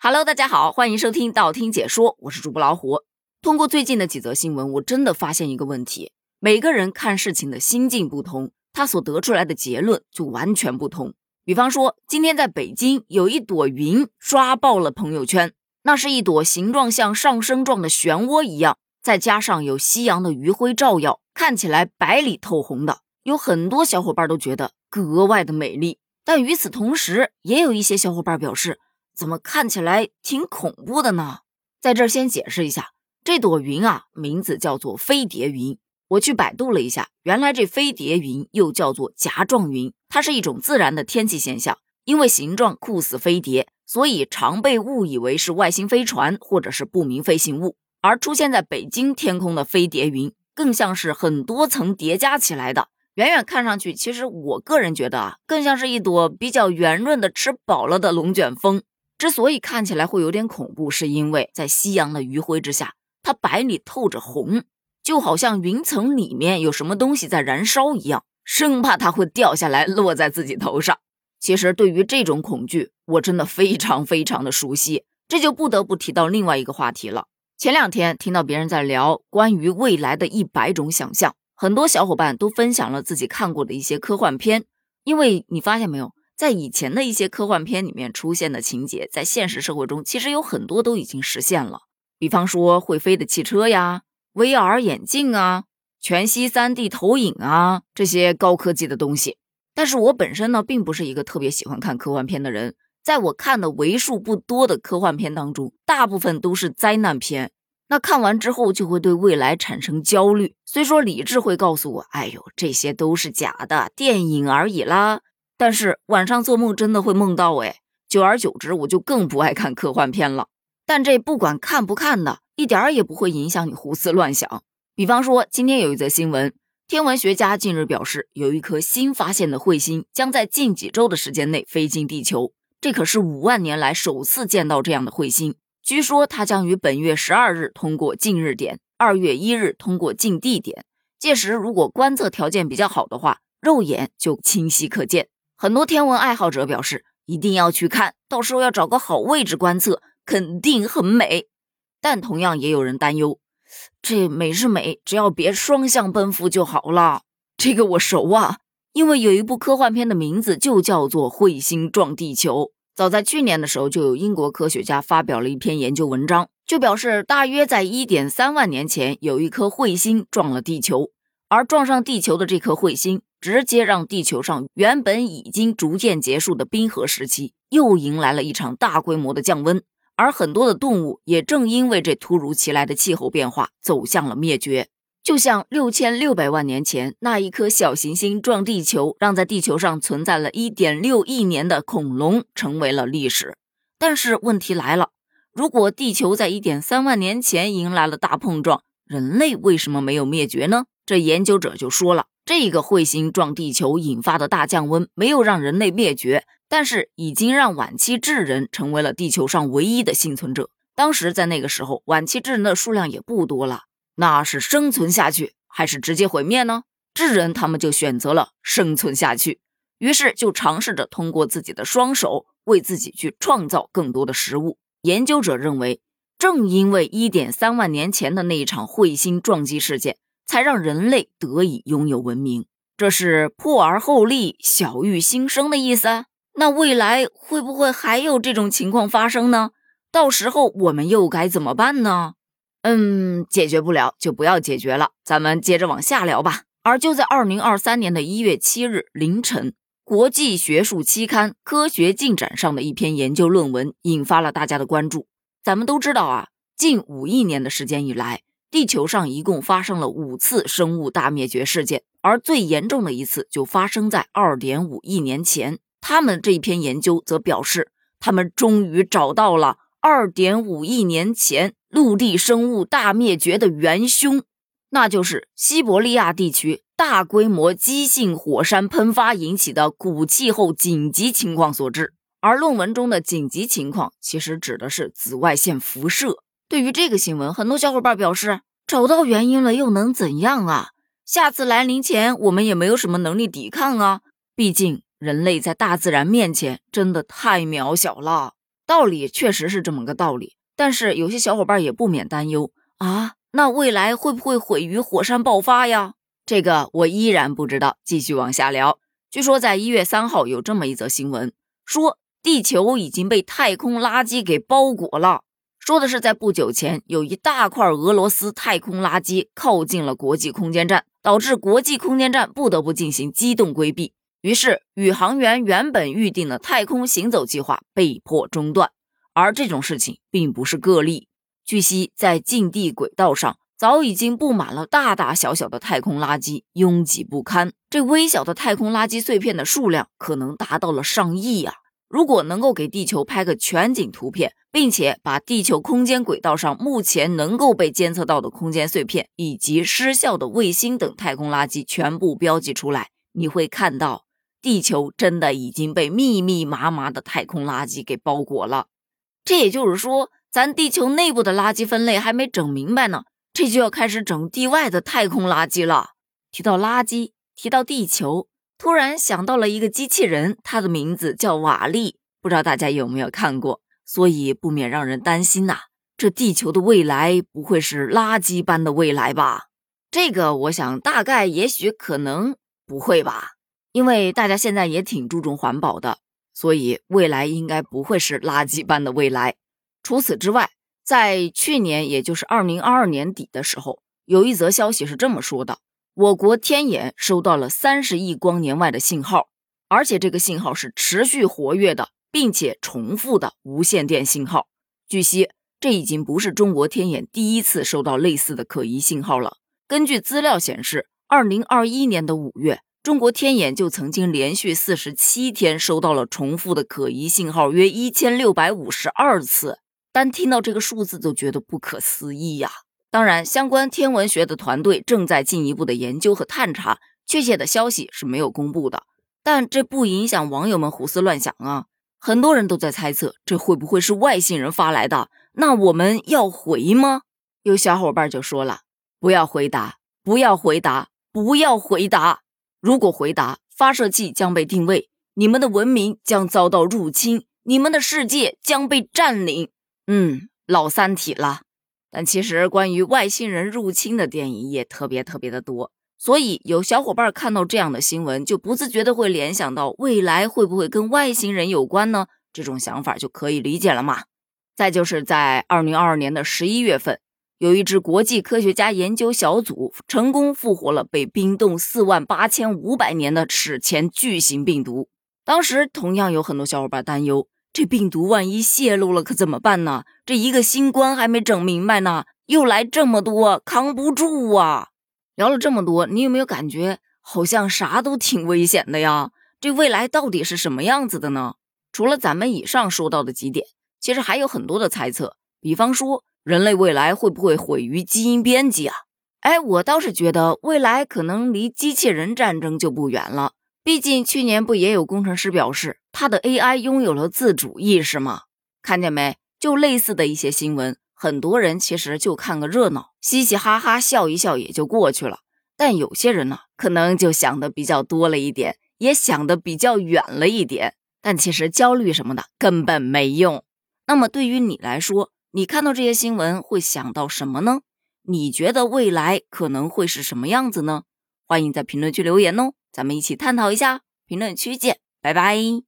Hello，大家好，欢迎收听道听解说，我是主播老虎。通过最近的几则新闻，我真的发现一个问题：每个人看事情的心境不同，他所得出来的结论就完全不同。比方说，今天在北京有一朵云刷爆了朋友圈，那是一朵形状像上升状的漩涡一样，再加上有夕阳的余晖照耀，看起来白里透红的，有很多小伙伴都觉得格外的美丽。但与此同时，也有一些小伙伴表示。怎么看起来挺恐怖的呢？在这儿先解释一下，这朵云啊，名字叫做飞碟云。我去百度了一下，原来这飞碟云又叫做夹状云，它是一种自然的天气现象。因为形状酷似飞碟，所以常被误以为是外星飞船或者是不明飞行物。而出现在北京天空的飞碟云，更像是很多层叠加起来的。远远看上去，其实我个人觉得啊，更像是一朵比较圆润的吃饱了的龙卷风。之所以看起来会有点恐怖，是因为在夕阳的余晖之下，它白里透着红，就好像云层里面有什么东西在燃烧一样，生怕它会掉下来落在自己头上。其实对于这种恐惧，我真的非常非常的熟悉。这就不得不提到另外一个话题了。前两天听到别人在聊关于未来的一百种想象，很多小伙伴都分享了自己看过的一些科幻片，因为你发现没有？在以前的一些科幻片里面出现的情节，在现实社会中其实有很多都已经实现了。比方说会飞的汽车呀、VR 眼镜啊、全息 3D 投影啊这些高科技的东西。但是我本身呢，并不是一个特别喜欢看科幻片的人。在我看的为数不多的科幻片当中，大部分都是灾难片。那看完之后就会对未来产生焦虑。虽说理智会告诉我，哎呦，这些都是假的，电影而已啦。但是晚上做梦真的会梦到哎，久而久之我就更不爱看科幻片了。但这不管看不看的，一点儿也不会影响你胡思乱想。比方说，今天有一则新闻，天文学家近日表示，有一颗新发现的彗星将在近几周的时间内飞进地球。这可是五万年来首次见到这样的彗星。据说它将于本月十二日通过近日点，二月一日通过近地点。届时如果观测条件比较好的话，肉眼就清晰可见。很多天文爱好者表示，一定要去看到时候要找个好位置观测，肯定很美。但同样也有人担忧，这美是美，只要别双向奔赴就好了。这个我熟啊，因为有一部科幻片的名字就叫做《彗星撞地球》。早在去年的时候，就有英国科学家发表了一篇研究文章，就表示大约在一点三万年前，有一颗彗星撞了地球，而撞上地球的这颗彗星。直接让地球上原本已经逐渐结束的冰河时期又迎来了一场大规模的降温，而很多的动物也正因为这突如其来的气候变化走向了灭绝。就像六千六百万年前那一颗小行星撞地球，让在地球上存在了一点六亿年的恐龙成为了历史。但是问题来了，如果地球在一点三万年前迎来了大碰撞，人类为什么没有灭绝呢？这研究者就说了。这个彗星撞地球引发的大降温没有让人类灭绝，但是已经让晚期智人成为了地球上唯一的幸存者。当时在那个时候，晚期智人的数量也不多了，那是生存下去还是直接毁灭呢？智人他们就选择了生存下去，于是就尝试着通过自己的双手为自己去创造更多的食物。研究者认为，正因为一点三万年前的那一场彗星撞击事件。才让人类得以拥有文明，这是破而后立、小育新生的意思。那未来会不会还有这种情况发生呢？到时候我们又该怎么办呢？嗯，解决不了就不要解决了，咱们接着往下聊吧。而就在二零二三年的一月七日凌晨，国际学术期刊《科学进展》上的一篇研究论文引发了大家的关注。咱们都知道啊，近五亿年的时间以来。地球上一共发生了五次生物大灭绝事件，而最严重的一次就发生在二点五亿年前。他们这一篇研究则表示，他们终于找到了二点五亿年前陆地生物大灭绝的元凶，那就是西伯利亚地区大规模激性火山喷发引起的古气候紧急情况所致。而论文中的紧急情况，其实指的是紫外线辐射。对于这个新闻，很多小伙伴表示找到原因了又能怎样啊？下次来临前，我们也没有什么能力抵抗啊。毕竟人类在大自然面前真的太渺小了。道理确实是这么个道理，但是有些小伙伴也不免担忧啊，那未来会不会毁于火山爆发呀？这个我依然不知道。继续往下聊，据说在一月三号有这么一则新闻，说地球已经被太空垃圾给包裹了。说的是在不久前，有一大块俄罗斯太空垃圾靠近了国际空间站，导致国际空间站不得不进行机动规避。于是，宇航员原本预定的太空行走计划被迫中断。而这种事情并不是个例。据悉，在近地轨道上早已经布满了大大小小的太空垃圾，拥挤不堪。这微小的太空垃圾碎片的数量可能达到了上亿呀！如果能够给地球拍个全景图片，并且把地球空间轨道上目前能够被监测到的空间碎片以及失效的卫星等太空垃圾全部标记出来，你会看到。地球真的已经被密密麻麻的太空垃圾给包裹了，这也就是说，咱地球内部的垃圾分类还没整明白呢，这就要开始整地外的太空垃圾了。提到垃圾，提到地球，突然想到了一个机器人，它的名字叫瓦力，不知道大家有没有看过？所以不免让人担心呐，这地球的未来不会是垃圾般的未来吧？这个我想大概也许可能不会吧。因为大家现在也挺注重环保的，所以未来应该不会是垃圾般的未来。除此之外，在去年，也就是二零二二年底的时候，有一则消息是这么说的：我国天眼收到了三十亿光年外的信号，而且这个信号是持续活跃的，并且重复的无线电信号。据悉，这已经不是中国天眼第一次收到类似的可疑信号了。根据资料显示，二零二一年的五月。中国天眼就曾经连续四十七天收到了重复的可疑信号，约一千六百五十二次。单听到这个数字都觉得不可思议呀！当然，相关天文学的团队正在进一步的研究和探查，确切的消息是没有公布的。但这不影响网友们胡思乱想啊！很多人都在猜测，这会不会是外星人发来的？那我们要回吗？有小伙伴就说了：“不要回答，不要回答，不要回答。”如果回答发射器将被定位，你们的文明将遭到入侵，你们的世界将被占领。嗯，老三体了。但其实关于外星人入侵的电影也特别特别的多，所以有小伙伴看到这样的新闻，就不自觉的会联想到未来会不会跟外星人有关呢？这种想法就可以理解了嘛。再就是在二零二二年的十一月份。有一支国际科学家研究小组成功复活了被冰冻四万八千五百年的史前巨型病毒。当时同样有很多小伙伴担忧，这病毒万一泄露了可怎么办呢？这一个新冠还没整明白呢，又来这么多，扛不住啊！聊了这么多，你有没有感觉好像啥都挺危险的呀？这未来到底是什么样子的呢？除了咱们以上说到的几点，其实还有很多的猜测，比方说。人类未来会不会毁于基因编辑啊？哎，我倒是觉得未来可能离机器人战争就不远了。毕竟去年不也有工程师表示他的 AI 拥有了自主意识吗？看见没？就类似的一些新闻，很多人其实就看个热闹，嘻嘻哈哈笑一笑也就过去了。但有些人呢，可能就想的比较多了一点，也想的比较远了一点。但其实焦虑什么的根本没用。那么对于你来说，你看到这些新闻会想到什么呢？你觉得未来可能会是什么样子呢？欢迎在评论区留言哦，咱们一起探讨一下。评论区见，拜拜。